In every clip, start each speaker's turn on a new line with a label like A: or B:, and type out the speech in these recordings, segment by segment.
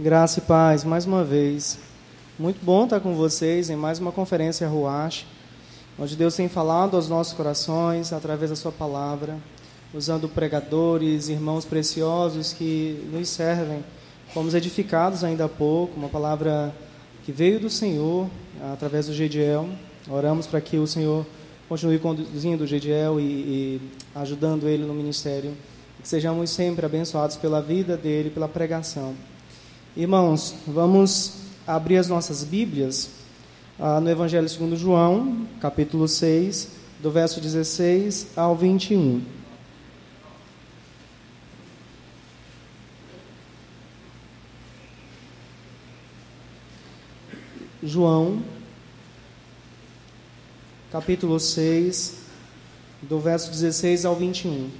A: Graça e paz, mais uma vez. Muito bom estar com vocês em mais uma conferência Ruach, onde Deus tem falado aos nossos corações através da Sua palavra, usando pregadores, irmãos preciosos que nos servem. Fomos edificados ainda há pouco, uma palavra que veio do Senhor através do Gediel. Oramos para que o Senhor continue conduzindo o Gediel e, e ajudando ele no ministério. Que sejamos sempre abençoados pela vida dele, pela pregação. Irmãos, vamos abrir as nossas Bíblias ah, no Evangelho segundo João, capítulo 6, do verso 16 ao 21. João, capítulo 6, do verso 16 ao 21.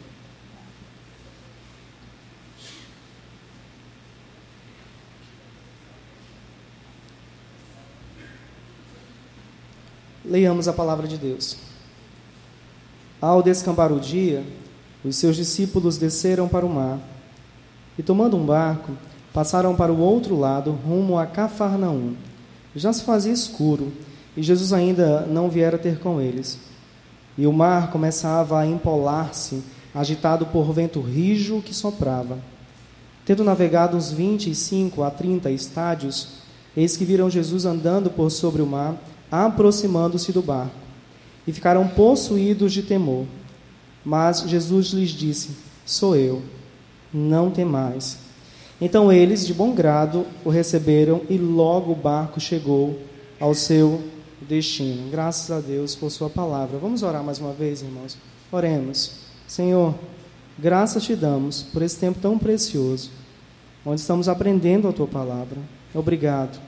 A: Leiamos a palavra de Deus. Ao descampar o dia, os seus discípulos desceram para o mar e, tomando um barco, passaram para o outro lado, rumo a Cafarnaum. Já se fazia escuro e Jesus ainda não viera ter com eles. E o mar começava a empolar-se, agitado por vento rijo que soprava. Tendo navegado uns 25 a 30 estádios, eis que viram Jesus andando por sobre o mar, aproximando-se do barco. E ficaram possuídos de temor. Mas Jesus lhes disse: Sou eu, não temais. Então eles, de bom grado, o receberam e logo o barco chegou ao seu destino. Graças a Deus por Sua palavra. Vamos orar mais uma vez, irmãos? Oremos. Senhor, graças te damos por esse tempo tão precioso, onde estamos aprendendo a Tua palavra. Obrigado.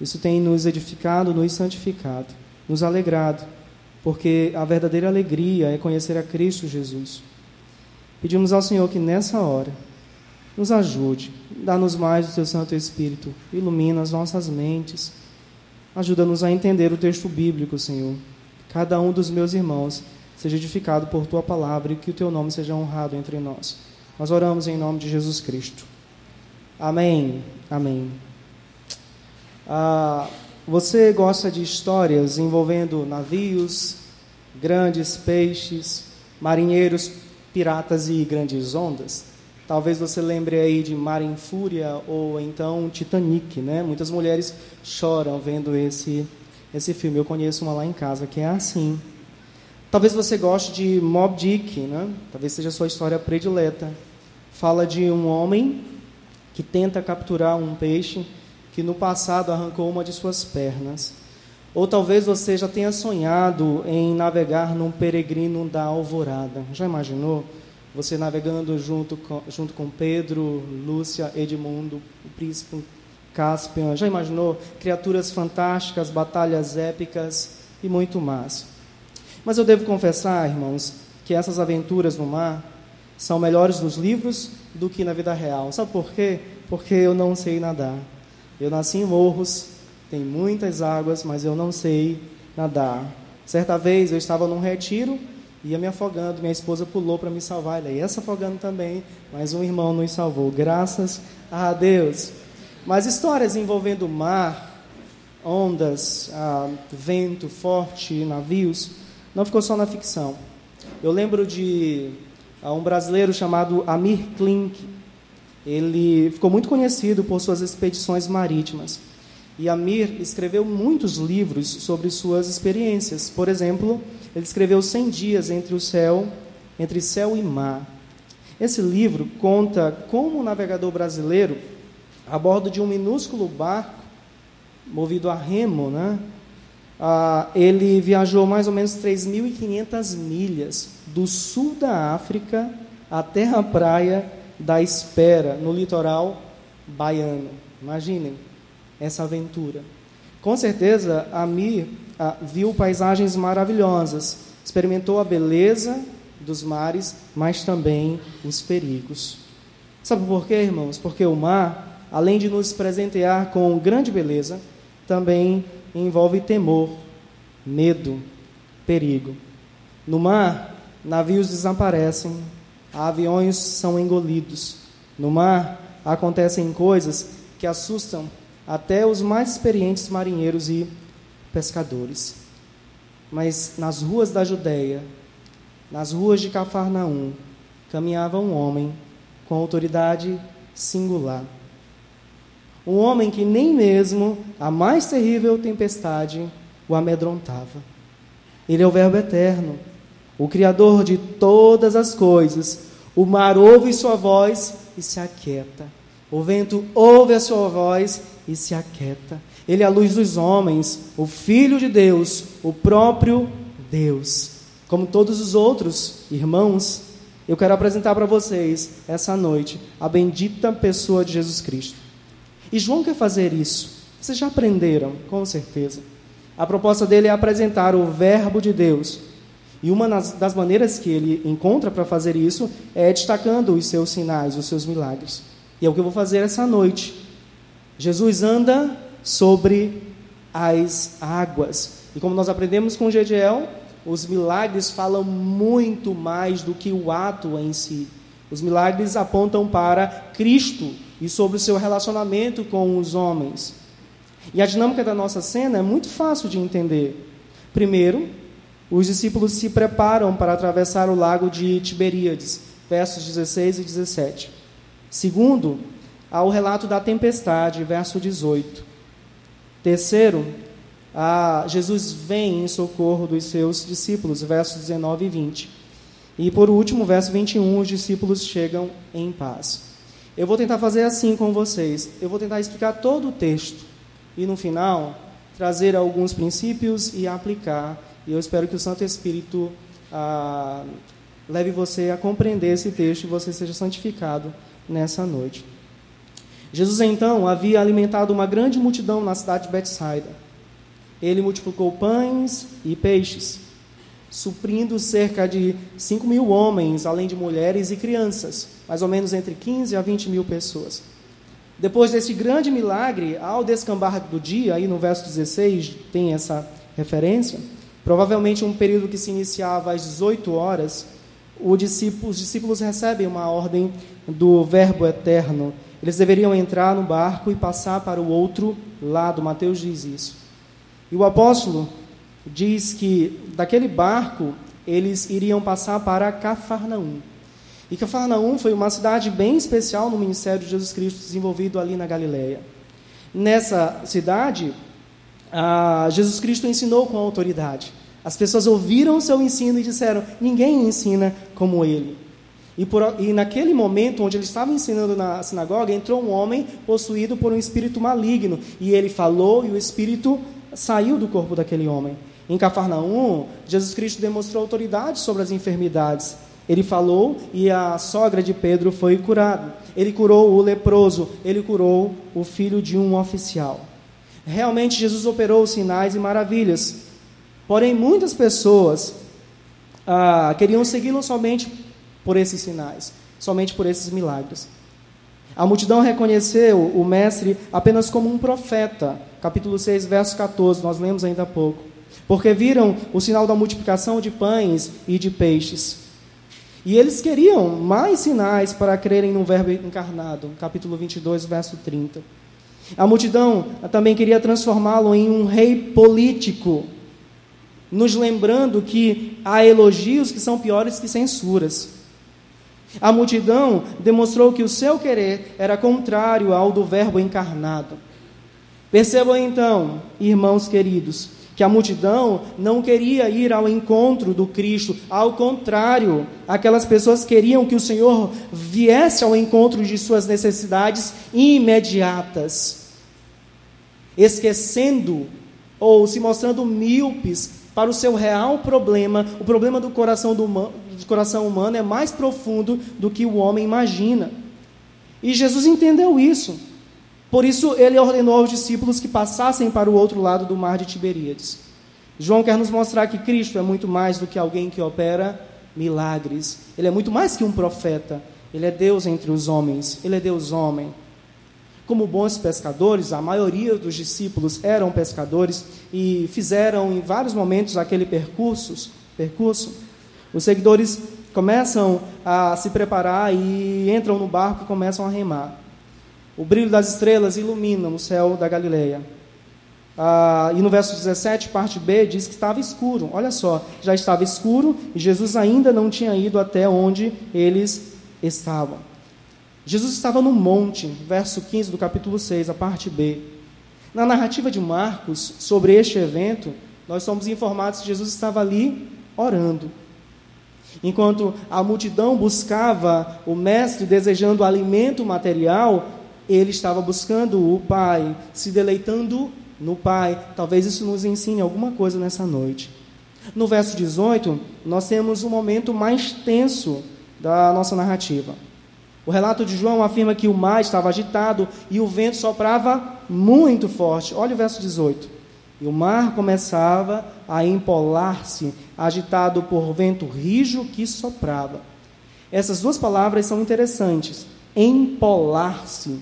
A: Isso tem nos edificado, nos santificado, nos alegrado, porque a verdadeira alegria é conhecer a Cristo Jesus. Pedimos ao Senhor que nessa hora nos ajude, dá-nos mais do Teu Santo Espírito, ilumina as nossas mentes Ajuda-nos a entender o texto bíblico, Senhor. Cada um dos meus irmãos seja edificado por tua palavra e que o teu nome seja honrado entre nós. Nós oramos em nome de Jesus Cristo. Amém. Amém. Ah, você gosta de histórias envolvendo navios, grandes peixes, marinheiros, piratas e grandes ondas? Talvez você lembre aí de Mar em Fúria ou então Titanic, né? Muitas mulheres choram vendo esse esse filme. Eu conheço uma lá em casa que é assim. Talvez você goste de Mob Dick, né? Talvez seja a sua história predileta. Fala de um homem que tenta capturar um peixe que no passado arrancou uma de suas pernas. Ou talvez você já tenha sonhado em navegar num peregrino da alvorada. Já imaginou? Você navegando junto com, junto com Pedro, Lúcia, Edmundo, o príncipe Caspian. Já imaginou? Criaturas fantásticas, batalhas épicas e muito mais. Mas eu devo confessar, irmãos, que essas aventuras no mar são melhores nos livros do que na vida real. Sabe por quê? Porque eu não sei nadar. Eu nasci em morros, tem muitas águas, mas eu não sei nadar. Certa vez eu estava num retiro ia me afogando, minha esposa pulou para me salvar, ela ia se afogando também, mas um irmão nos salvou, graças a Deus. Mas histórias envolvendo mar, ondas, ah, vento forte, navios, não ficou só na ficção. Eu lembro de ah, um brasileiro chamado Amir Klink. Ele ficou muito conhecido por suas expedições marítimas. E Amir escreveu muitos livros sobre suas experiências. Por exemplo, ele escreveu 100 dias entre o céu, entre céu e mar. Esse livro conta como o navegador brasileiro, a bordo de um minúsculo barco, movido a remo, né? Ah, ele viajou mais ou menos 3.500 milhas do sul da África até a praia da Espera, no litoral baiano. Imaginem essa aventura. Com certeza, Amir ah, viu paisagens maravilhosas, experimentou a beleza dos mares, mas também os perigos. Sabe por quê, irmãos? Porque o mar, além de nos presentear com grande beleza, também envolve temor, medo, perigo. No mar, navios desaparecem, aviões são engolidos. No mar, acontecem coisas que assustam até os mais experientes marinheiros e pescadores. Mas nas ruas da Judéia, nas ruas de Cafarnaum, caminhava um homem com autoridade singular. Um homem que nem mesmo a mais terrível tempestade o amedrontava. Ele é o Verbo eterno, o Criador de todas as coisas. O mar ouve sua voz e se aquieta. O vento ouve a sua voz e se aquieta. Ele é a luz dos homens, o Filho de Deus, o próprio Deus. Como todos os outros irmãos, eu quero apresentar para vocês essa noite a bendita pessoa de Jesus Cristo. E João quer fazer isso. Vocês já aprenderam, com certeza. A proposta dele é apresentar o Verbo de Deus. E uma das maneiras que ele encontra para fazer isso é destacando os seus sinais, os seus milagres. E é o que eu vou fazer essa noite. Jesus anda sobre as águas. E como nós aprendemos com Gediel, os milagres falam muito mais do que o ato em si. Os milagres apontam para Cristo e sobre o seu relacionamento com os homens. E a dinâmica da nossa cena é muito fácil de entender. Primeiro, os discípulos se preparam para atravessar o lago de Tiberíades, versos 16 e 17. Segundo, há o relato da tempestade, verso 18. Terceiro, Jesus vem em socorro dos seus discípulos, versos 19 e 20. E por último, verso 21, os discípulos chegam em paz. Eu vou tentar fazer assim com vocês. Eu vou tentar explicar todo o texto e no final trazer alguns princípios e aplicar. E eu espero que o Santo Espírito ah, leve você a compreender esse texto e você seja santificado nessa noite. Jesus então havia alimentado uma grande multidão na cidade de Betsaida ele multiplicou pães e peixes, suprindo cerca de 5 mil homens, além de mulheres e crianças, mais ou menos entre 15 a 20 mil pessoas. Depois desse grande milagre, ao descambar do dia, aí no verso 16 tem essa referência, provavelmente um período que se iniciava às 18 horas, os discípulos recebem uma ordem do Verbo eterno. Eles deveriam entrar no barco e passar para o outro lado. Mateus diz isso. E o apóstolo diz que daquele barco eles iriam passar para Cafarnaum. E Cafarnaum foi uma cidade bem especial no ministério de Jesus Cristo desenvolvido ali na Galileia. Nessa cidade, ah, Jesus Cristo ensinou com autoridade. As pessoas ouviram o seu ensino e disseram: ninguém ensina como ele. E, por, e, naquele momento, onde ele estava ensinando na sinagoga, entrou um homem possuído por um espírito maligno. E ele falou, e o espírito saiu do corpo daquele homem. Em Cafarnaum, Jesus Cristo demonstrou autoridade sobre as enfermidades. Ele falou e a sogra de Pedro foi curada. Ele curou o leproso, ele curou o filho de um oficial. Realmente Jesus operou sinais e maravilhas. Porém, muitas pessoas ah, queriam segui-lo somente por esses sinais, somente por esses milagres. A multidão reconheceu o mestre apenas como um profeta. Capítulo 6, verso 14, nós lemos ainda há pouco. Porque viram o sinal da multiplicação de pães e de peixes. E eles queriam mais sinais para crerem no Verbo encarnado. Capítulo 22, verso 30. A multidão também queria transformá-lo em um rei político, nos lembrando que há elogios que são piores que censuras. A multidão demonstrou que o seu querer era contrário ao do Verbo encarnado. Percebam então, irmãos queridos, que a multidão não queria ir ao encontro do Cristo, ao contrário, aquelas pessoas queriam que o Senhor viesse ao encontro de suas necessidades imediatas, esquecendo ou se mostrando míopes para o seu real problema, o problema do coração, do, do coração humano é mais profundo do que o homem imagina. E Jesus entendeu isso. Por isso, ele ordenou aos discípulos que passassem para o outro lado do mar de Tiberíades. João quer nos mostrar que Cristo é muito mais do que alguém que opera milagres. Ele é muito mais que um profeta. Ele é Deus entre os homens. Ele é Deus homem. Como bons pescadores, a maioria dos discípulos eram pescadores e fizeram em vários momentos aquele percurso. percurso. Os seguidores começam a se preparar e entram no barco e começam a remar. o brilho das estrelas ilumina o céu da Galileia. Ah, e no verso 17, parte B, diz que estava escuro. Olha só, já estava escuro e Jesus ainda não tinha ido até onde eles estavam. Jesus estava no monte, verso 15 do capítulo 6, a parte B. Na narrativa de Marcos sobre este evento, nós somos informados que Jesus estava ali orando. Enquanto a multidão buscava o mestre desejando alimento material, ele estava buscando o Pai, se deleitando no Pai. Talvez isso nos ensine alguma coisa nessa noite. No verso 18, nós temos um momento mais tenso da nossa narrativa. O relato de João afirma que o mar estava agitado e o vento soprava muito forte. Olha o verso 18. E o mar começava a empolar-se, agitado por vento rijo que soprava. Essas duas palavras são interessantes. Empolar-se.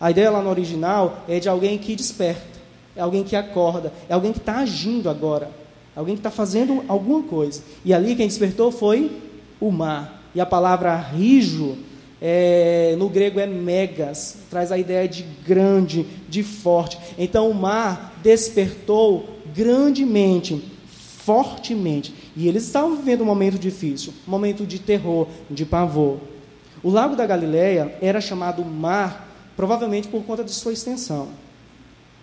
A: A ideia lá no original é de alguém que desperta é alguém que acorda, é alguém que está agindo agora, é alguém que está fazendo alguma coisa. E ali quem despertou foi o mar. E a palavra rijo, é, no grego é megas, traz a ideia de grande, de forte. Então o mar despertou grandemente, fortemente. E eles estavam vivendo um momento difícil, um momento de terror, de pavor. O lago da Galileia era chamado mar, provavelmente por conta de sua extensão.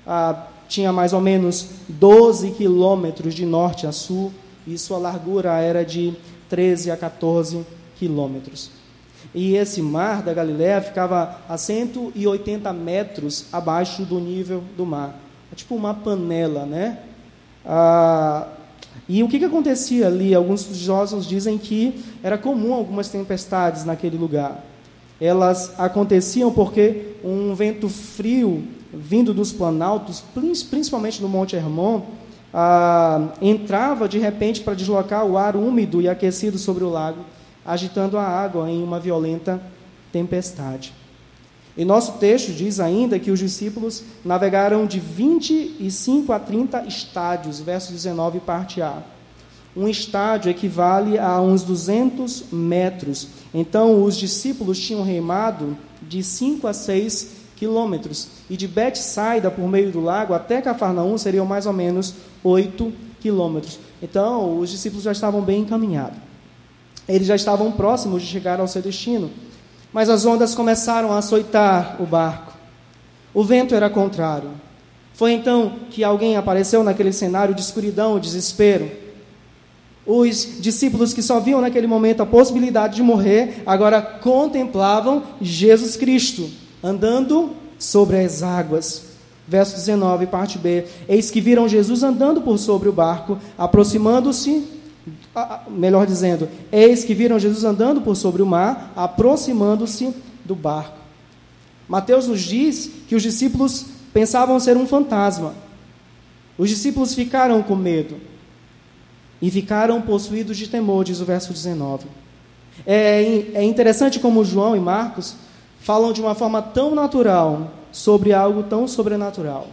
A: Ah, tinha mais ou menos 12 quilômetros de norte a sul, e sua largura era de 13 a 14 quilômetros. E esse mar da Galiléia ficava a 180 metros abaixo do nível do mar. É tipo uma panela, né? Ah, e o que, que acontecia ali? Alguns estudiosos dizem que era comum algumas tempestades naquele lugar. Elas aconteciam porque um vento frio vindo dos planaltos, principalmente no Monte Hermon, ah, entrava de repente para deslocar o ar úmido e aquecido sobre o lago, agitando a água em uma violenta tempestade. E nosso texto diz ainda que os discípulos navegaram de 25 a 30 estádios, verso 19, parte A. Um estádio equivale a uns 200 metros. Então, os discípulos tinham remado de 5 a 6 quilômetros. E de Betsaida, por meio do lago, até Cafarnaum seriam mais ou menos 8 quilômetros. Então, os discípulos já estavam bem encaminhados. Eles já estavam próximos de chegar ao seu destino. Mas as ondas começaram a açoitar o barco. O vento era contrário. Foi então que alguém apareceu naquele cenário de escuridão e desespero. Os discípulos que só viam naquele momento a possibilidade de morrer, agora contemplavam Jesus Cristo andando sobre as águas. Verso 19, parte B. Eis que viram Jesus andando por sobre o barco, aproximando-se, melhor dizendo, eis que viram Jesus andando por sobre o mar, aproximando-se do barco. Mateus nos diz que os discípulos pensavam ser um fantasma. Os discípulos ficaram com medo e ficaram possuídos de temor, diz o verso 19. É, é interessante como João e Marcos falam de uma forma tão natural sobre algo tão sobrenatural.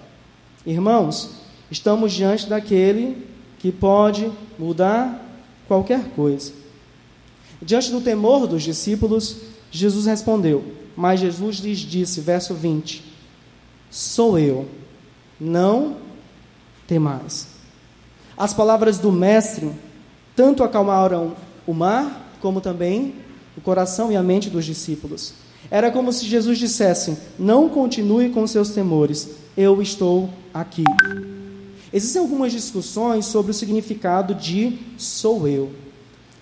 A: Irmãos, estamos diante daquele que pode mudar qualquer coisa. Diante do temor dos discípulos, Jesus respondeu, mas Jesus lhes disse, verso 20: Sou eu, não temais. As palavras do Mestre tanto acalmaram o mar, como também o coração e a mente dos discípulos. Era como se Jesus dissesse: Não continue com seus temores, eu estou aqui. Existem algumas discussões sobre o significado de sou eu.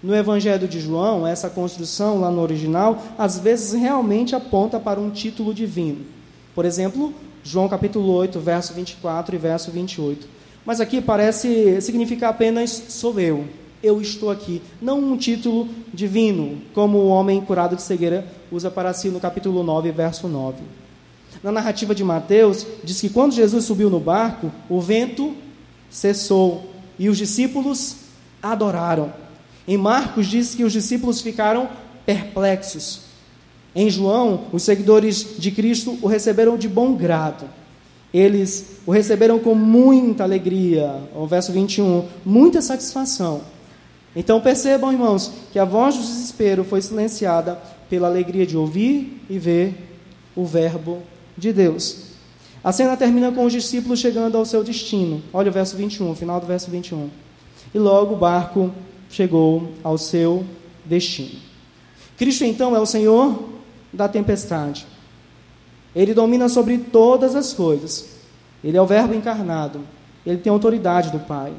A: No Evangelho de João, essa construção lá no original, às vezes realmente aponta para um título divino. Por exemplo, João capítulo 8, verso 24 e verso 28. Mas aqui parece significar apenas sou eu eu estou aqui. Não um título divino, como o homem curado de cegueira usa para si no capítulo 9, verso 9. Na narrativa de Mateus, diz que quando Jesus subiu no barco, o vento cessou e os discípulos adoraram. Em Marcos, diz que os discípulos ficaram perplexos. Em João, os seguidores de Cristo o receberam de bom grado. Eles o receberam com muita alegria. O verso 21, muita satisfação. Então percebam, irmãos, que a voz do desespero foi silenciada pela alegria de ouvir e ver o Verbo de Deus. A cena termina com os discípulos chegando ao seu destino. Olha o verso 21, final do verso 21. E logo o barco chegou ao seu destino. Cristo então é o Senhor da tempestade. Ele domina sobre todas as coisas. Ele é o Verbo encarnado. Ele tem autoridade do Pai.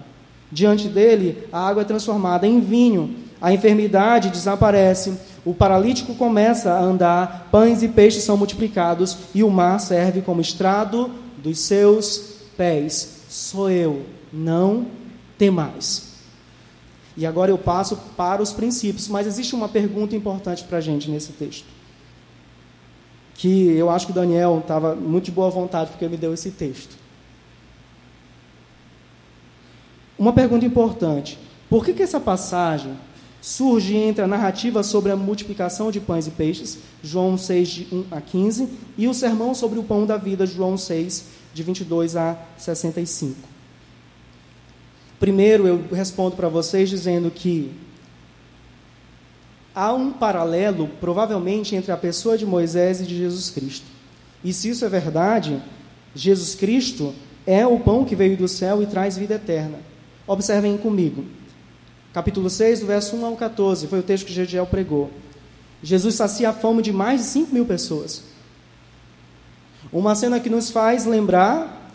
A: Diante dele, a água é transformada em vinho, a enfermidade desaparece, o paralítico começa a andar, pães e peixes são multiplicados e o mar serve como estrado dos seus pés. Sou eu, não temais. E agora eu passo para os princípios, mas existe uma pergunta importante para a gente nesse texto. Que eu acho que o Daniel estava muito de boa vontade porque me deu esse texto. Uma pergunta importante: por que, que essa passagem surge entre a narrativa sobre a multiplicação de pães e peixes, João 6, de 1 a 15, e o sermão sobre o pão da vida, João 6, de 22 a 65? Primeiro, eu respondo para vocês dizendo que há um paralelo, provavelmente, entre a pessoa de Moisés e de Jesus Cristo. E se isso é verdade, Jesus Cristo é o pão que veio do céu e traz vida eterna. Observem comigo. Capítulo 6, do verso 1 ao 14, foi o texto que Gediel pregou. Jesus sacia a fome de mais de 5 mil pessoas. Uma cena que nos faz lembrar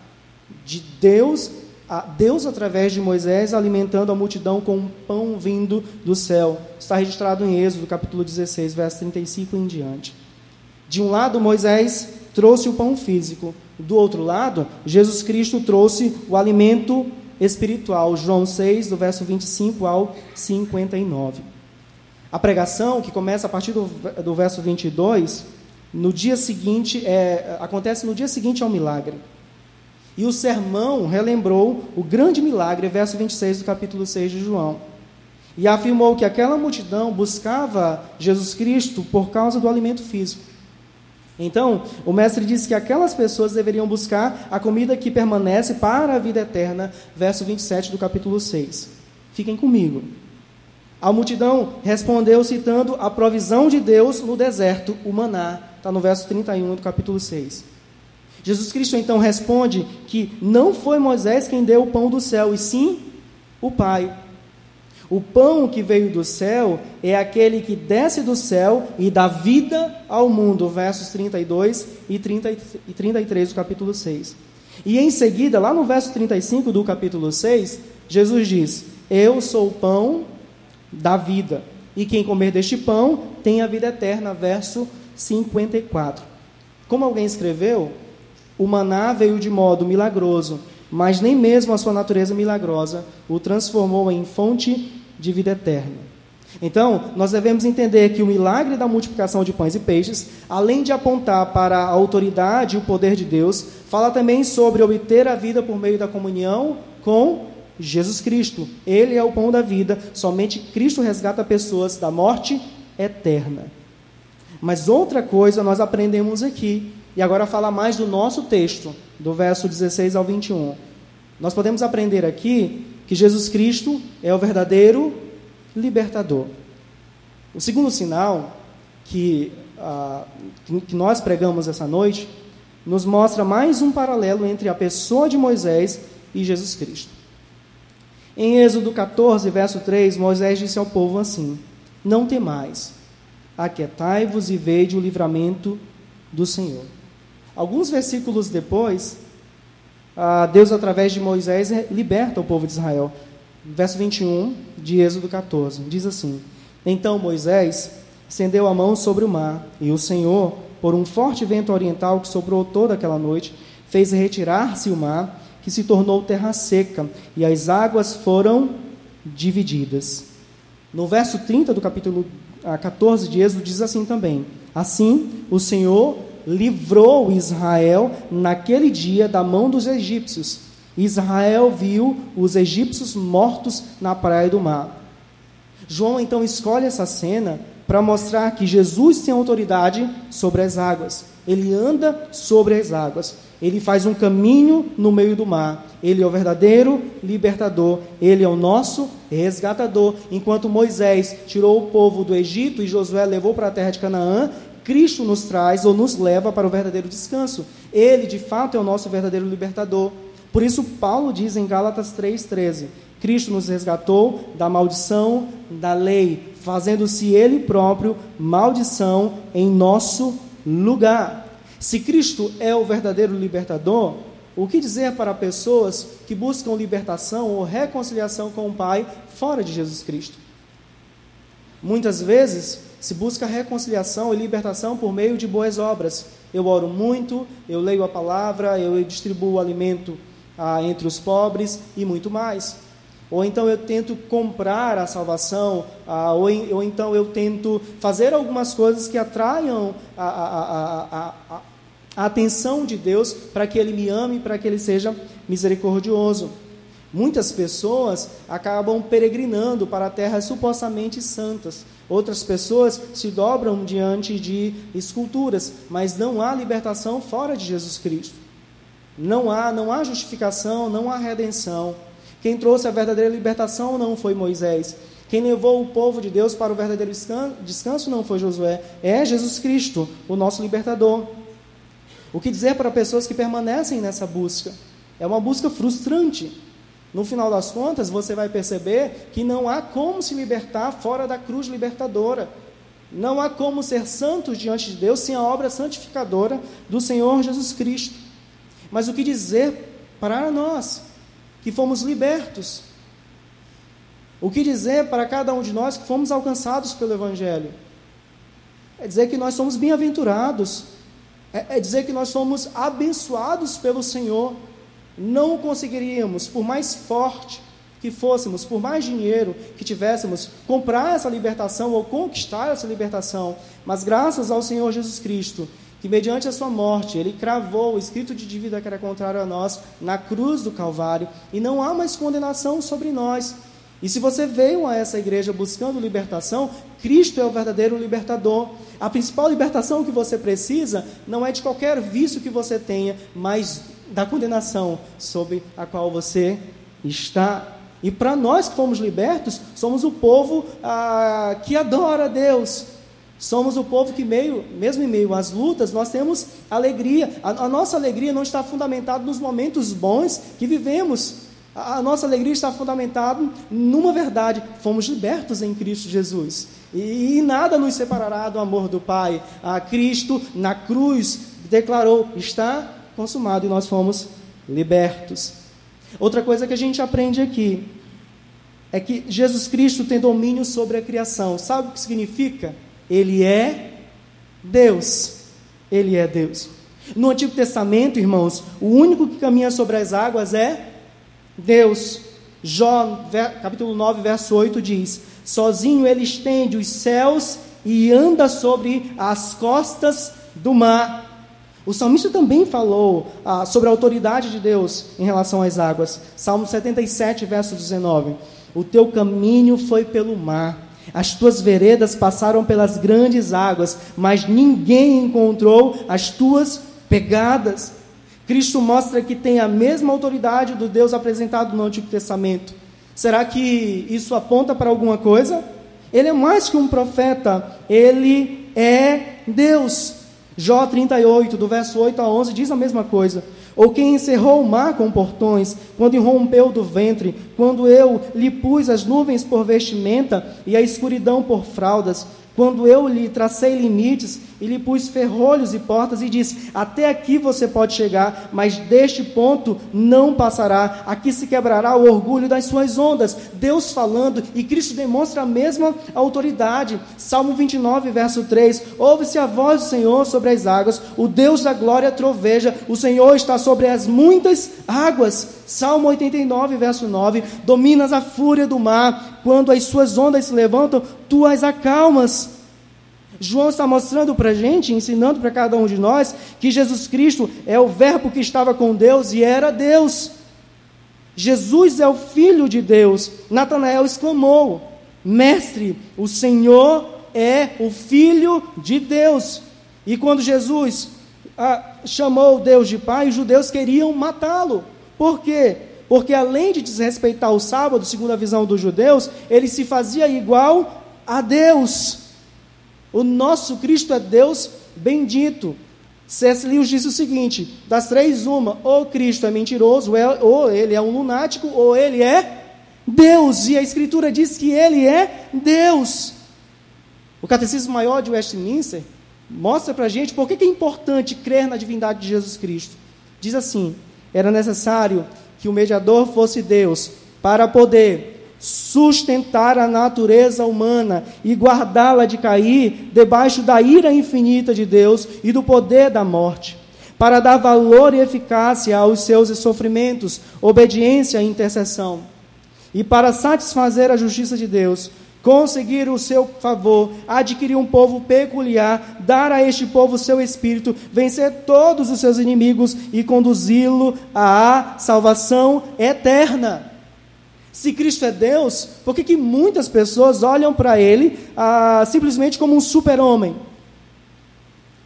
A: de Deus, Deus através de Moisés alimentando a multidão com um pão vindo do céu. Está registrado em Êxodo, capítulo 16, verso 35 em diante. De um lado, Moisés trouxe o pão físico, do outro lado, Jesus Cristo trouxe o alimento espiritual, João 6, do verso 25 ao 59. A pregação, que começa a partir do, do verso 22, no dia seguinte, é, acontece no dia seguinte ao milagre. E o sermão relembrou o grande milagre, verso 26 do capítulo 6 de João. E afirmou que aquela multidão buscava Jesus Cristo por causa do alimento físico. Então, o mestre disse que aquelas pessoas deveriam buscar a comida que permanece para a vida eterna, verso 27 do capítulo 6. Fiquem comigo. A multidão respondeu citando a provisão de Deus no deserto, o maná, está no verso 31 do capítulo 6. Jesus Cristo então responde que não foi Moisés quem deu o pão do céu, e sim o Pai. O pão que veio do céu é aquele que desce do céu e dá vida ao mundo. Versos 32 e, 30 e 33 do capítulo 6. E em seguida, lá no verso 35 do capítulo 6, Jesus diz: Eu sou o pão da vida, e quem comer deste pão tem a vida eterna. Verso 54. Como alguém escreveu, o maná veio de modo milagroso, mas nem mesmo a sua natureza milagrosa o transformou em fonte de vida eterna. Então, nós devemos entender que o milagre da multiplicação de pães e peixes, além de apontar para a autoridade e o poder de Deus, fala também sobre obter a vida por meio da comunhão com Jesus Cristo. Ele é o pão da vida, somente Cristo resgata pessoas da morte eterna. Mas outra coisa nós aprendemos aqui, e agora fala mais do nosso texto, do verso 16 ao 21. Nós podemos aprender aqui que Jesus Cristo é o verdadeiro libertador. O segundo sinal que, ah, que nós pregamos essa noite nos mostra mais um paralelo entre a pessoa de Moisés e Jesus Cristo. Em Êxodo 14, verso 3, Moisés disse ao povo assim: Não temais, aquietai-vos e vede o livramento do Senhor. Alguns versículos depois, ah, Deus, através de Moisés, liberta o povo de Israel. Verso 21 de Êxodo 14 diz assim: Então Moisés estendeu a mão sobre o mar, e o Senhor, por um forte vento oriental que soprou toda aquela noite, fez retirar-se o mar, que se tornou terra seca, e as águas foram divididas. No verso 30 do capítulo 14 ah, de Êxodo diz assim também: Assim o Senhor livrou Israel naquele dia da mão dos egípcios. Israel viu os egípcios mortos na praia do mar. João então escolhe essa cena para mostrar que Jesus tem autoridade sobre as águas. Ele anda sobre as águas. Ele faz um caminho no meio do mar. Ele é o verdadeiro libertador. Ele é o nosso resgatador. Enquanto Moisés tirou o povo do Egito e Josué levou para a terra de Canaã, Cristo nos traz ou nos leva para o verdadeiro descanso. Ele, de fato, é o nosso verdadeiro libertador. Por isso, Paulo diz em Gálatas 3,13: Cristo nos resgatou da maldição da lei, fazendo-se Ele próprio maldição em nosso lugar. Se Cristo é o verdadeiro libertador, o que dizer para pessoas que buscam libertação ou reconciliação com o Pai fora de Jesus Cristo? Muitas vezes se busca reconciliação e libertação por meio de boas obras. Eu oro muito, eu leio a palavra, eu distribuo alimento ah, entre os pobres e muito mais. Ou então eu tento comprar a salvação, ah, ou, ou, então eu tento fazer algumas coisas que atraiam a, a, a, a atenção de Deus para que Ele me ame, para que Ele seja misericordioso. Muitas pessoas acabam peregrinando para terras supostamente santas. Outras pessoas se dobram diante de esculturas, mas não há libertação fora de Jesus Cristo. Não há, não há justificação, não há redenção. Quem trouxe a verdadeira libertação não foi Moisés. Quem levou o povo de Deus para o verdadeiro descanso não foi Josué, é Jesus Cristo, o nosso libertador. O que dizer para pessoas que permanecem nessa busca? É uma busca frustrante. No final das contas, você vai perceber que não há como se libertar fora da cruz libertadora. Não há como ser santos diante de Deus sem a obra santificadora do Senhor Jesus Cristo. Mas o que dizer para nós que fomos libertos? O que dizer para cada um de nós que fomos alcançados pelo Evangelho? É dizer que nós somos bem-aventurados, é, é dizer que nós somos abençoados pelo Senhor não conseguiríamos, por mais forte que fôssemos, por mais dinheiro que tivéssemos, comprar essa libertação ou conquistar essa libertação, mas graças ao Senhor Jesus Cristo, que mediante a sua morte, ele cravou o escrito de dívida que era contrário a nós na cruz do Calvário, e não há mais condenação sobre nós. E se você veio a essa igreja buscando libertação, Cristo é o verdadeiro libertador. A principal libertação que você precisa não é de qualquer vício que você tenha, mas da condenação sobre a qual você está. E para nós que fomos libertos, somos o povo ah, que adora a Deus. Somos o povo que, meio, mesmo em meio às lutas, nós temos alegria. A, a nossa alegria não está fundamentada nos momentos bons que vivemos. A, a nossa alegria está fundamentada numa verdade: fomos libertos em Cristo Jesus. E, e nada nos separará do amor do Pai. A Cristo, na cruz, declarou: está consumado e nós fomos libertos. Outra coisa que a gente aprende aqui é que Jesus Cristo tem domínio sobre a criação. Sabe o que significa? Ele é Deus. Ele é Deus. No Antigo Testamento, irmãos, o único que caminha sobre as águas é Deus. Jó, capítulo 9, verso 8 diz: Sozinho ele estende os céus e anda sobre as costas do mar. O salmista também falou ah, sobre a autoridade de Deus em relação às águas. Salmo 77, verso 19: O teu caminho foi pelo mar, as tuas veredas passaram pelas grandes águas, mas ninguém encontrou as tuas pegadas. Cristo mostra que tem a mesma autoridade do Deus apresentado no Antigo Testamento. Será que isso aponta para alguma coisa? Ele é mais que um profeta, ele é Deus. Jó 38, do verso 8 a 11, diz a mesma coisa. Ou quem encerrou o mar com portões, quando irrompeu do ventre, quando eu lhe pus as nuvens por vestimenta e a escuridão por fraldas, quando eu lhe tracei limites e lhe pus ferrolhos e portas e disse: Até aqui você pode chegar, mas deste ponto não passará. Aqui se quebrará o orgulho das suas ondas. Deus falando e Cristo demonstra a mesma autoridade. Salmo 29, verso 3: Ouve-se a voz do Senhor sobre as águas, o Deus da glória troveja, o Senhor está sobre as muitas águas. Salmo 89, verso 9: Dominas a fúria do mar, quando as suas ondas se levantam, tu as acalmas. João está mostrando para a gente, ensinando para cada um de nós, que Jesus Cristo é o Verbo que estava com Deus e era Deus. Jesus é o Filho de Deus. Natanael exclamou: Mestre, o Senhor é o Filho de Deus. E quando Jesus ah, chamou Deus de Pai, os judeus queriam matá-lo. Por quê? Porque além de desrespeitar o sábado, segundo a visão dos judeus, ele se fazia igual a Deus. O nosso Cristo é Deus bendito. C.S. Lewis disse o seguinte: das três, uma, ou Cristo é mentiroso, ou ele é um lunático, ou ele é Deus. E a Escritura diz que ele é Deus. O Catecismo Maior de Westminster mostra para a gente por que é importante crer na divindade de Jesus Cristo. Diz assim: era necessário que o mediador fosse Deus para poder sustentar a natureza humana e guardá-la de cair debaixo da ira infinita de Deus e do poder da morte, para dar valor e eficácia aos seus sofrimentos, obediência e intercessão, e para satisfazer a justiça de Deus, conseguir o seu favor, adquirir um povo peculiar, dar a este povo o seu espírito, vencer todos os seus inimigos e conduzi-lo à salvação eterna. Se Cristo é Deus, por que, que muitas pessoas olham para Ele ah, simplesmente como um super-homem?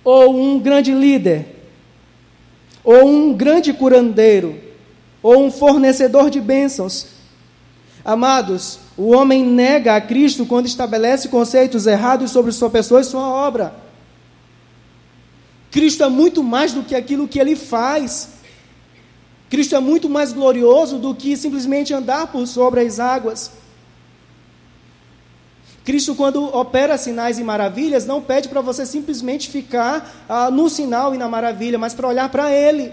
A: Ou um grande líder? Ou um grande curandeiro? Ou um fornecedor de bênçãos? Amados, o homem nega a Cristo quando estabelece conceitos errados sobre sua pessoa e sua obra. Cristo é muito mais do que aquilo que ele faz. Cristo é muito mais glorioso do que simplesmente andar por sobre as águas. Cristo, quando opera sinais e maravilhas, não pede para você simplesmente ficar ah, no sinal e na maravilha, mas para olhar para Ele.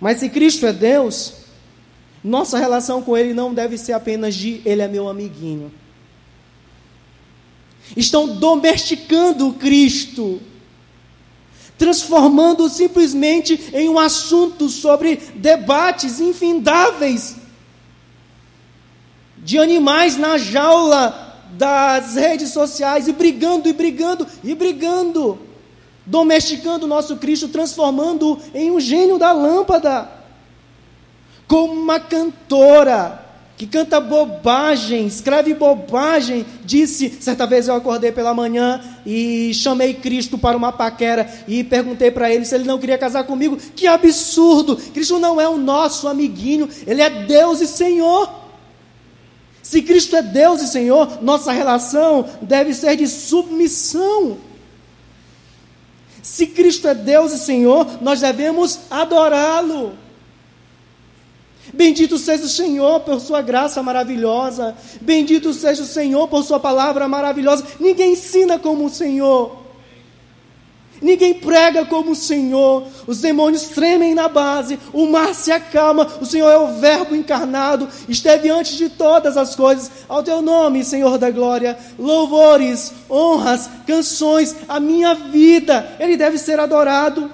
A: Mas se Cristo é Deus, nossa relação com Ele não deve ser apenas de Ele é meu amiguinho. Estão domesticando Cristo transformando simplesmente em um assunto sobre debates infindáveis de animais na jaula das redes sociais e brigando e brigando e brigando, domesticando o nosso Cristo, transformando-o em um gênio da lâmpada, como uma cantora que canta bobagem, escreve bobagem, disse: certa vez eu acordei pela manhã e chamei Cristo para uma paquera e perguntei para ele se ele não queria casar comigo. Que absurdo! Cristo não é o nosso amiguinho, ele é Deus e Senhor. Se Cristo é Deus e Senhor, nossa relação deve ser de submissão. Se Cristo é Deus e Senhor, nós devemos adorá-lo. Bendito seja o Senhor por sua graça maravilhosa. Bendito seja o Senhor por sua palavra maravilhosa. Ninguém ensina como o Senhor. Ninguém prega como o Senhor. Os demônios tremem na base, o mar se acalma. O Senhor é o Verbo encarnado, esteve antes de todas as coisas. Ao teu nome, Senhor da glória, louvores, honras, canções, a minha vida, ele deve ser adorado.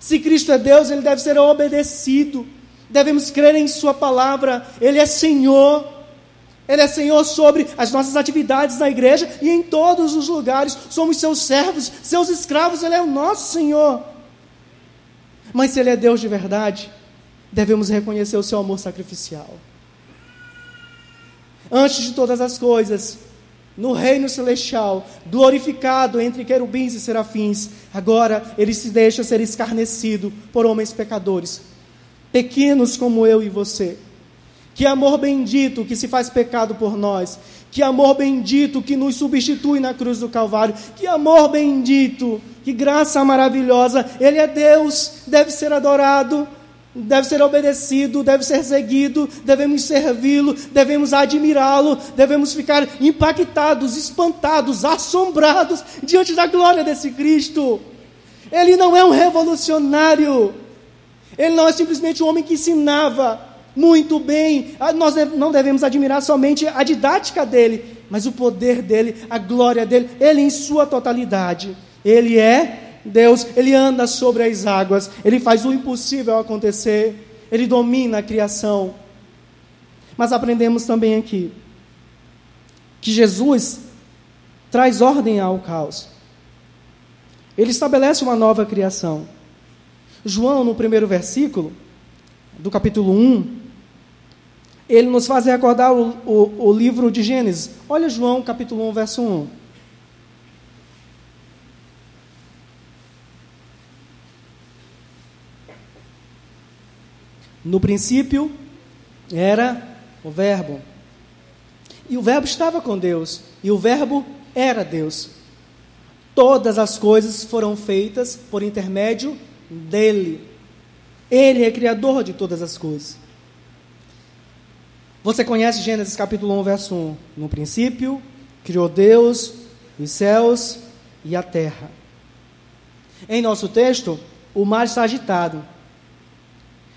A: Se Cristo é Deus, ele deve ser obedecido devemos crer em Sua palavra, Ele é Senhor. Ele é Senhor sobre as nossas atividades na igreja e em todos os lugares. Somos seus servos, seus escravos, Ele é o nosso Senhor. Mas se Ele é Deus de verdade, devemos reconhecer o seu amor sacrificial. Antes de todas as coisas, no reino celestial, glorificado entre querubins e serafins, agora ele se deixa ser escarnecido por homens pecadores pequenos como eu e você. Que amor bendito que se faz pecado por nós. Que amor bendito que nos substitui na cruz do Calvário. Que amor bendito, que graça maravilhosa. Ele é Deus, deve ser adorado, deve ser obedecido, deve ser seguido, devemos servi-lo, devemos admirá-lo, devemos ficar impactados, espantados, assombrados diante da glória desse Cristo. Ele não é um revolucionário, ele não é simplesmente um homem que ensinava muito bem. Ah, nós não devemos admirar somente a didática dele, mas o poder dele, a glória dele, ele em sua totalidade. Ele é Deus, ele anda sobre as águas, ele faz o impossível acontecer, ele domina a criação. Mas aprendemos também aqui que Jesus traz ordem ao caos. Ele estabelece uma nova criação. João, no primeiro versículo do capítulo 1, ele nos faz recordar o, o, o livro de Gênesis. Olha João, capítulo 1, verso 1. No princípio era o Verbo. E o Verbo estava com Deus. E o Verbo era Deus. Todas as coisas foram feitas por intermédio dele. Ele é criador de todas as coisas. Você conhece Gênesis capítulo 1, verso 1. No princípio, criou Deus os céus e a terra. Em nosso texto, o mar está agitado.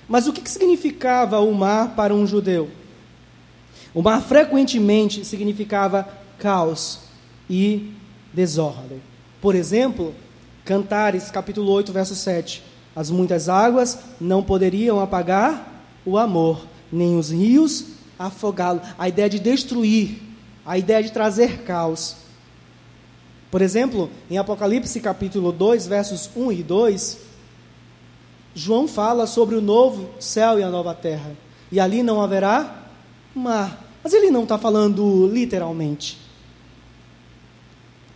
A: Mas o que significava o mar para um judeu? O mar frequentemente significava caos e desordem. Por exemplo, Cantares, capítulo 8, verso 7. As muitas águas não poderiam apagar o amor, nem os rios afogá-lo. A ideia de destruir, a ideia de trazer caos. Por exemplo, em Apocalipse capítulo 2, versos 1 e 2, João fala sobre o novo céu e a nova terra. E ali não haverá mar. Mas ele não está falando literalmente.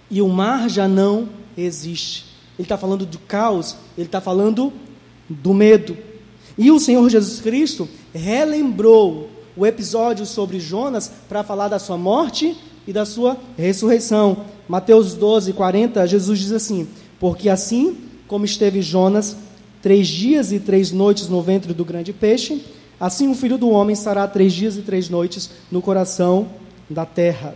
A: E o mar já não existe. Ele está falando do caos, ele está falando do medo. E o Senhor Jesus Cristo relembrou o episódio sobre Jonas para falar da sua morte e da sua ressurreição. Mateus 12, 40, Jesus diz assim: Porque assim como esteve Jonas três dias e três noites no ventre do grande peixe, assim o filho do homem estará três dias e três noites no coração da terra.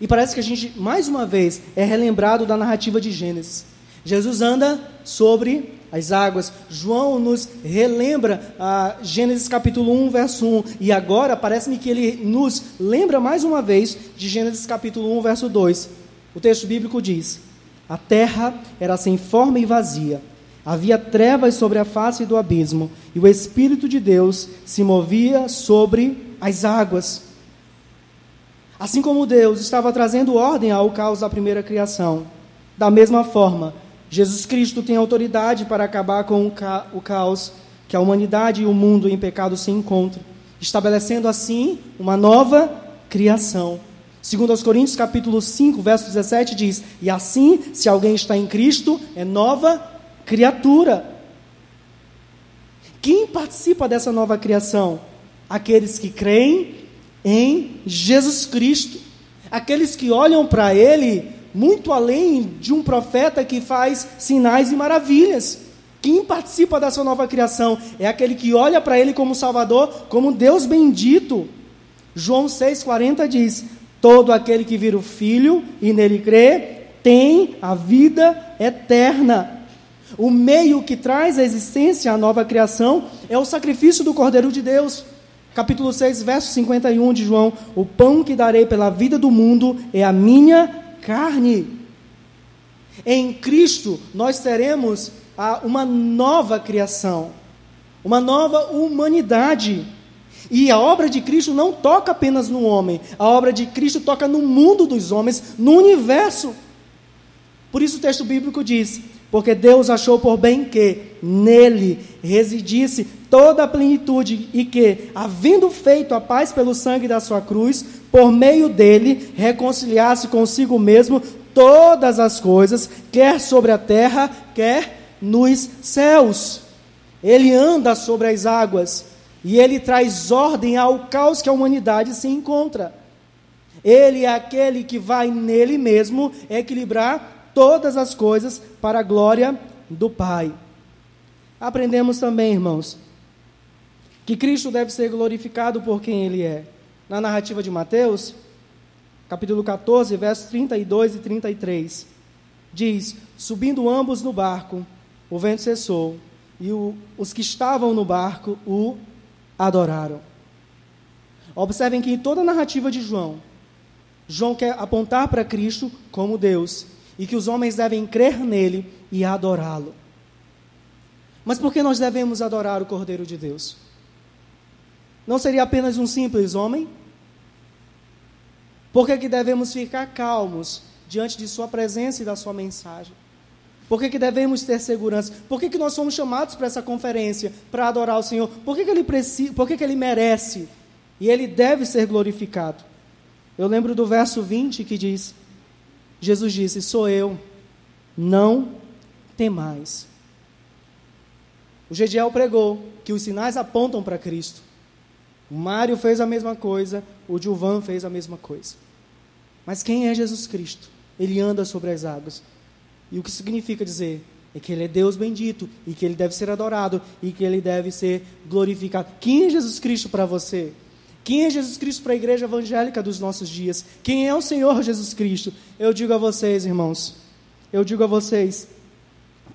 A: E parece que a gente, mais uma vez, é relembrado da narrativa de Gênesis. Jesus anda sobre as águas. João nos relembra ah, Gênesis capítulo 1, verso 1. E agora parece-me que ele nos lembra mais uma vez de Gênesis capítulo 1, verso 2. O texto bíblico diz: A terra era sem forma e vazia. Havia trevas sobre a face do abismo, e o Espírito de Deus se movia sobre as águas. Assim como Deus estava trazendo ordem ao caos da primeira criação, da mesma forma, Jesus Cristo tem autoridade para acabar com o, ca o caos que a humanidade e o mundo em pecado se encontram, estabelecendo assim uma nova criação. Segundo aos Coríntios, capítulo 5, verso 17 diz: "E assim, se alguém está em Cristo, é nova criatura". Quem participa dessa nova criação? Aqueles que creem em Jesus Cristo. Aqueles que olham para ele muito além de um profeta que faz sinais e maravilhas. Quem participa dessa nova criação é aquele que olha para ele como Salvador, como Deus bendito. João 6,40 diz: Todo aquele que vira o Filho e nele crê, tem a vida eterna. O meio que traz a existência à nova criação é o sacrifício do Cordeiro de Deus. Capítulo 6, verso 51 de João: O pão que darei pela vida do mundo é a minha carne. Em Cristo nós teremos uma nova criação, uma nova humanidade. E a obra de Cristo não toca apenas no homem, a obra de Cristo toca no mundo dos homens, no universo. Por isso o texto bíblico diz: porque Deus achou por bem que nele residisse toda a plenitude e que, havendo feito a paz pelo sangue da sua cruz, por meio dele reconciliasse consigo mesmo todas as coisas, quer sobre a terra, quer nos céus. Ele anda sobre as águas e ele traz ordem ao caos que a humanidade se encontra. Ele é aquele que vai nele mesmo equilibrar todas as coisas para a glória do Pai. Aprendemos também, irmãos, que Cristo deve ser glorificado por quem Ele é. Na narrativa de Mateus, capítulo 14, versos 32 e 33, diz: Subindo ambos no barco, o vento cessou, e o, os que estavam no barco o adoraram. Observem que em toda a narrativa de João, João quer apontar para Cristo como Deus e que os homens devem crer nele e adorá-lo. Mas por que nós devemos adorar o Cordeiro de Deus? Não seria apenas um simples homem? Por que, que devemos ficar calmos diante de Sua presença e da Sua mensagem? Por que, que devemos ter segurança? Por que, que nós somos chamados para essa conferência, para adorar o Senhor? Por que, que, ele, precisa, por que, que ele merece e ele deve ser glorificado? Eu lembro do verso 20 que diz: Jesus disse: Sou eu, não temais. O Gediel pregou que os sinais apontam para Cristo. O Mário fez a mesma coisa, o Gilvan fez a mesma coisa. Mas quem é Jesus Cristo? ele anda sobre as águas. E o que significa dizer? É que ele é Deus bendito e que ele deve ser adorado e que ele deve ser glorificado. Quem é Jesus Cristo para você? Quem é Jesus Cristo para a igreja evangélica dos nossos dias? Quem é o Senhor Jesus Cristo? Eu digo a vocês, irmãos, eu digo a vocês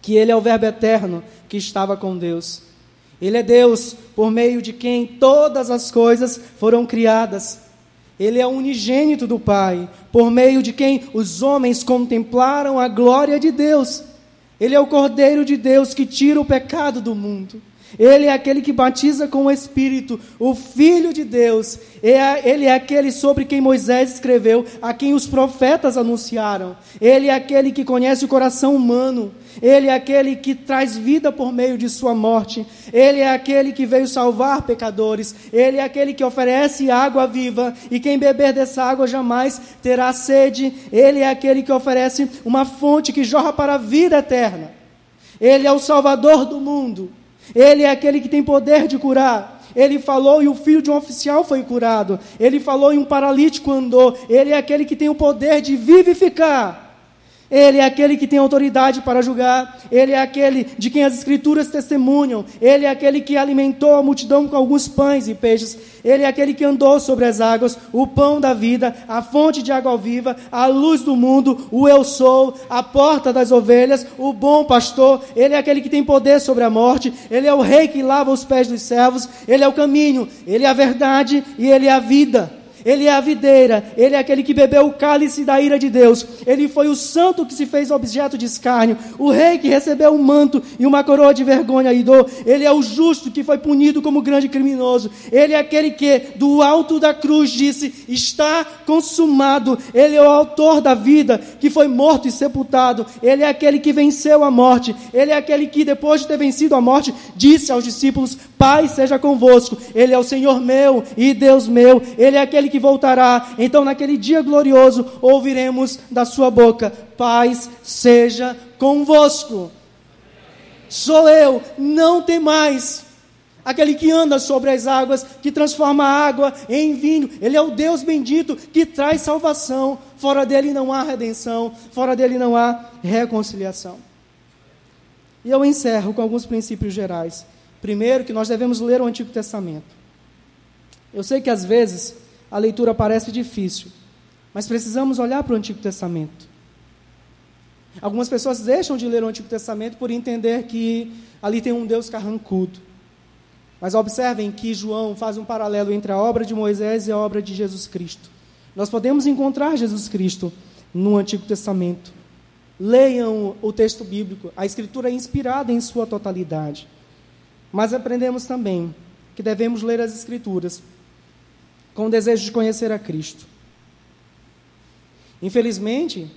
A: que Ele é o Verbo eterno que estava com Deus. Ele é Deus por meio de quem todas as coisas foram criadas. Ele é o unigênito do Pai, por meio de quem os homens contemplaram a glória de Deus. Ele é o Cordeiro de Deus que tira o pecado do mundo. Ele é aquele que batiza com o Espírito, o Filho de Deus. É ele é aquele sobre quem Moisés escreveu, a quem os profetas anunciaram. Ele é aquele que conhece o coração humano. Ele é aquele que traz vida por meio de sua morte. Ele é aquele que veio salvar pecadores. Ele é aquele que oferece água viva. E quem beber dessa água jamais terá sede. Ele é aquele que oferece uma fonte que jorra para a vida eterna. Ele é o Salvador do mundo. Ele é aquele que tem poder de curar. Ele falou e o filho de um oficial foi curado. Ele falou e um paralítico andou. Ele é aquele que tem o poder de vivificar. Ele é aquele que tem autoridade para julgar, ele é aquele de quem as escrituras testemunham, ele é aquele que alimentou a multidão com alguns pães e peixes, ele é aquele que andou sobre as águas, o pão da vida, a fonte de água viva, a luz do mundo, o eu sou, a porta das ovelhas, o bom pastor, ele é aquele que tem poder sobre a morte, ele é o rei que lava os pés dos servos, ele é o caminho, ele é a verdade e ele é a vida. Ele é a videira, ele é aquele que bebeu o cálice da ira de Deus. Ele foi o santo que se fez objeto de escárnio, o rei que recebeu um manto e uma coroa de vergonha e dor. Ele é o justo que foi punido como grande criminoso. Ele é aquele que, do alto da cruz, disse: Está consumado. Ele é o autor da vida, que foi morto e sepultado. Ele é aquele que venceu a morte. Ele é aquele que, depois de ter vencido a morte, disse aos discípulos: Pai seja convosco. Ele é o Senhor meu e Deus meu. Ele é aquele que voltará. Então, naquele dia glorioso, ouviremos da sua boca: Paz seja convosco. Sou eu, não tem mais. Aquele que anda sobre as águas, que transforma a água em vinho. Ele é o Deus bendito que traz salvação. Fora dele não há redenção, fora dele não há reconciliação. E eu encerro com alguns princípios gerais. Primeiro, que nós devemos ler o Antigo Testamento. Eu sei que às vezes a leitura parece difícil, mas precisamos olhar para o Antigo Testamento. Algumas pessoas deixam de ler o Antigo Testamento por entender que ali tem um Deus carrancudo. Mas observem que João faz um paralelo entre a obra de Moisés e a obra de Jesus Cristo. Nós podemos encontrar Jesus Cristo no Antigo Testamento. Leiam o texto bíblico, a Escritura é inspirada em sua totalidade. Mas aprendemos também que devemos ler as Escrituras com o desejo de conhecer a Cristo. Infelizmente,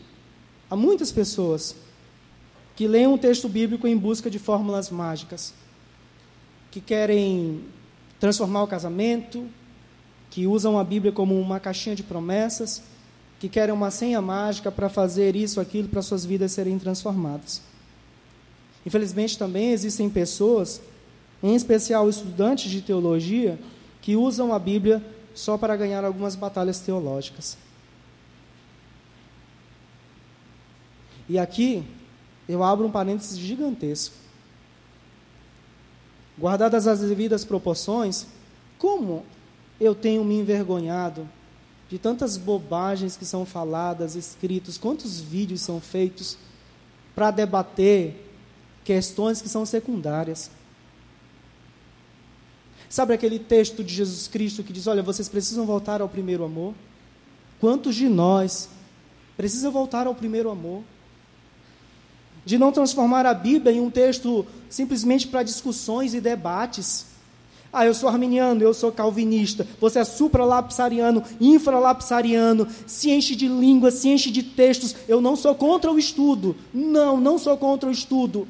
A: há muitas pessoas que leem um texto bíblico em busca de fórmulas mágicas, que querem transformar o casamento, que usam a Bíblia como uma caixinha de promessas, que querem uma senha mágica para fazer isso, aquilo, para suas vidas serem transformadas. Infelizmente, também existem pessoas em especial estudantes de teologia, que usam a Bíblia só para ganhar algumas batalhas teológicas. E aqui eu abro um parênteses gigantesco. Guardadas as devidas proporções, como eu tenho me envergonhado de tantas bobagens que são faladas, escritos, quantos vídeos são feitos para debater questões que são secundárias. Sabe aquele texto de Jesus Cristo que diz: Olha, vocês precisam voltar ao primeiro amor? Quantos de nós precisam voltar ao primeiro amor? De não transformar a Bíblia em um texto simplesmente para discussões e debates. Ah, eu sou arminiano, eu sou calvinista, você é supralapsariano, infralapsariano, se enche de línguas, se enche de textos. Eu não sou contra o estudo. Não, não sou contra o estudo.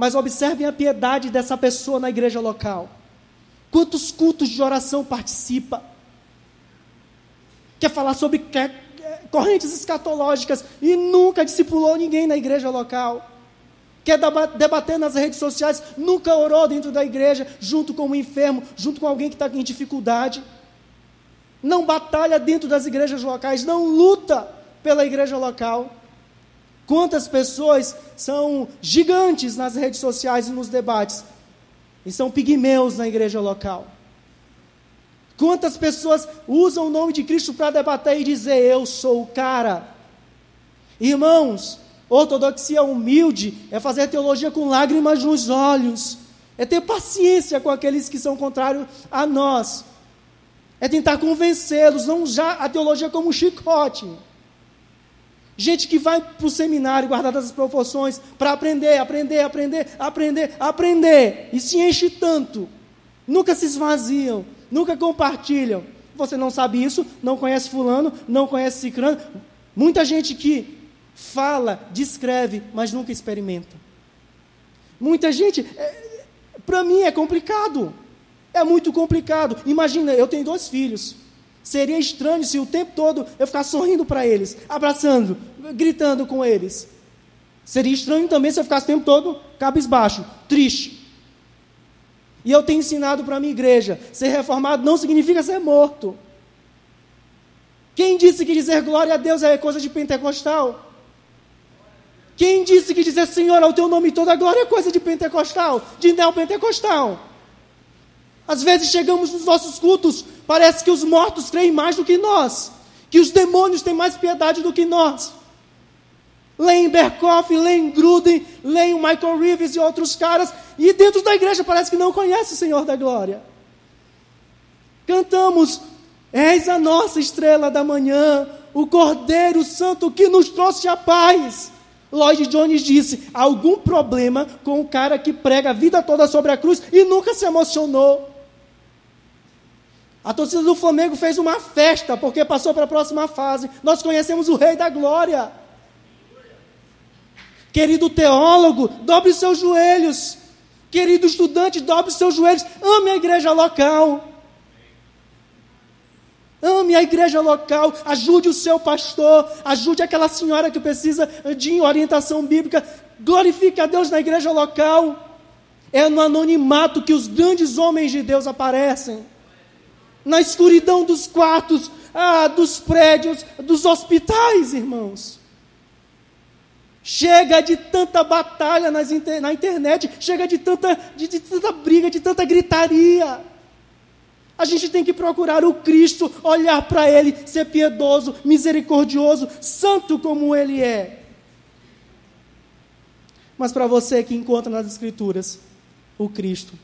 A: Mas observem a piedade dessa pessoa na igreja local. Quantos cultos de oração participa? Quer falar sobre correntes escatológicas e nunca discipulou ninguém na igreja local. Quer debater nas redes sociais, nunca orou dentro da igreja, junto com um enfermo, junto com alguém que está em dificuldade. Não batalha dentro das igrejas locais, não luta pela igreja local. Quantas pessoas são gigantes nas redes sociais e nos debates e são pigmeus na igreja local? Quantas pessoas usam o nome de Cristo para debater e dizer eu sou o cara? Irmãos, ortodoxia humilde é fazer teologia com lágrimas nos olhos, é ter paciência com aqueles que são contrários a nós, é tentar convencê-los, não usar a teologia como um chicote. Gente que vai para o seminário, guardadas as proporções, para aprender, aprender, aprender, aprender, aprender. E se enche tanto. Nunca se esvaziam, nunca compartilham. Você não sabe isso, não conhece fulano, não conhece cicrano. Muita gente que fala, descreve, mas nunca experimenta. Muita gente, é, para mim é complicado. É muito complicado. Imagina, eu tenho dois filhos. Seria estranho se o tempo todo eu ficasse sorrindo para eles, abraçando, gritando com eles. Seria estranho também se eu ficasse o tempo todo cabisbaixo, triste. E eu tenho ensinado para a minha igreja: ser reformado não significa ser morto. Quem disse que dizer glória a Deus é coisa de pentecostal? Quem disse que dizer Senhor ao teu nome toda a glória é coisa de pentecostal, de neopentecostal? Às vezes chegamos nos nossos cultos, parece que os mortos creem mais do que nós, que os demônios têm mais piedade do que nós. Leem Berkoff, leem Gruden, leem Michael Reeves e outros caras, e dentro da igreja parece que não conhece o Senhor da glória. Cantamos, és a nossa estrela da manhã, o Cordeiro Santo que nos trouxe a paz. Lloyd Jones disse: algum problema com o cara que prega a vida toda sobre a cruz e nunca se emocionou. A torcida do Flamengo fez uma festa porque passou para a próxima fase. Nós conhecemos o Rei da Glória. Querido teólogo, dobre seus joelhos. Querido estudante, dobre seus joelhos. Ame a igreja local. Ame a igreja local, ajude o seu pastor, ajude aquela senhora que precisa de orientação bíblica. Glorifique a Deus na igreja local. É no anonimato que os grandes homens de Deus aparecem na escuridão dos quartos, ah, dos prédios, dos hospitais, irmãos. Chega de tanta batalha inter, na internet, chega de tanta, de, de tanta briga, de tanta gritaria. A gente tem que procurar o Cristo, olhar para Ele, ser piedoso, misericordioso, santo como Ele é. Mas para você que encontra nas Escrituras o Cristo,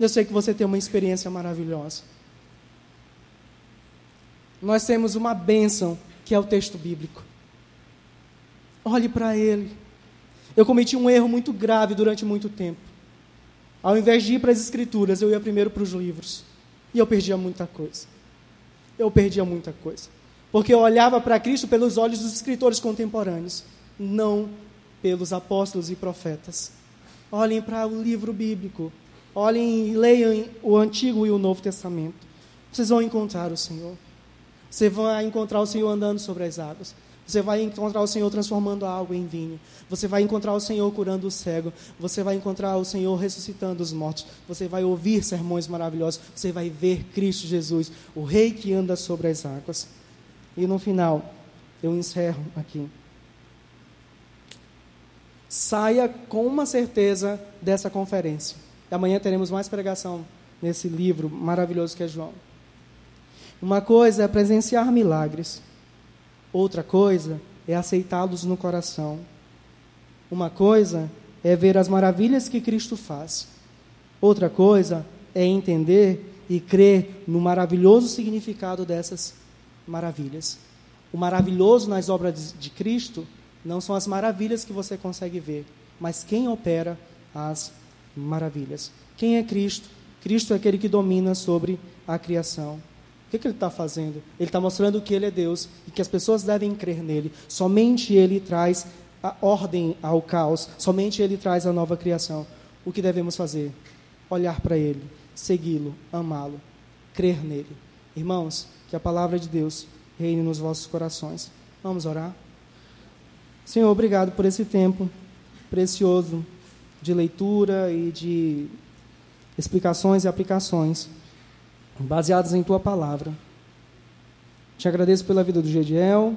A: eu sei que você tem uma experiência maravilhosa nós temos uma bênção, que é o texto bíblico. Olhe para ele. Eu cometi um erro muito grave durante muito tempo. Ao invés de ir para as escrituras, eu ia primeiro para os livros. E eu perdia muita coisa. Eu perdia muita coisa. Porque eu olhava para Cristo pelos olhos dos escritores contemporâneos, não pelos apóstolos e profetas. Olhem para o livro bíblico. Olhem e leiam o Antigo e o Novo Testamento. Vocês vão encontrar o Senhor. Você vai encontrar o Senhor andando sobre as águas. Você vai encontrar o Senhor transformando a água em vinho. Você vai encontrar o Senhor curando o cego. Você vai encontrar o Senhor ressuscitando os mortos. Você vai ouvir sermões maravilhosos. Você vai ver Cristo Jesus, o Rei que anda sobre as águas. E no final, eu encerro aqui. Saia com uma certeza dessa conferência. Amanhã teremos mais pregação nesse livro maravilhoso que é João. Uma coisa é presenciar milagres, outra coisa é aceitá-los no coração. Uma coisa é ver as maravilhas que Cristo faz, outra coisa é entender e crer no maravilhoso significado dessas maravilhas. O maravilhoso nas obras de Cristo não são as maravilhas que você consegue ver, mas quem opera as maravilhas. Quem é Cristo? Cristo é aquele que domina sobre a criação que, que ele está fazendo? Ele está mostrando que ele é Deus e que as pessoas devem crer nele. Somente ele traz a ordem ao caos, somente ele traz a nova criação. O que devemos fazer? Olhar para ele, segui-lo, amá-lo, crer nele. Irmãos, que a palavra de Deus reine nos vossos corações. Vamos orar? Senhor, obrigado por esse tempo precioso de leitura e de explicações e aplicações baseadas em tua palavra. Te agradeço pela vida do Gediel,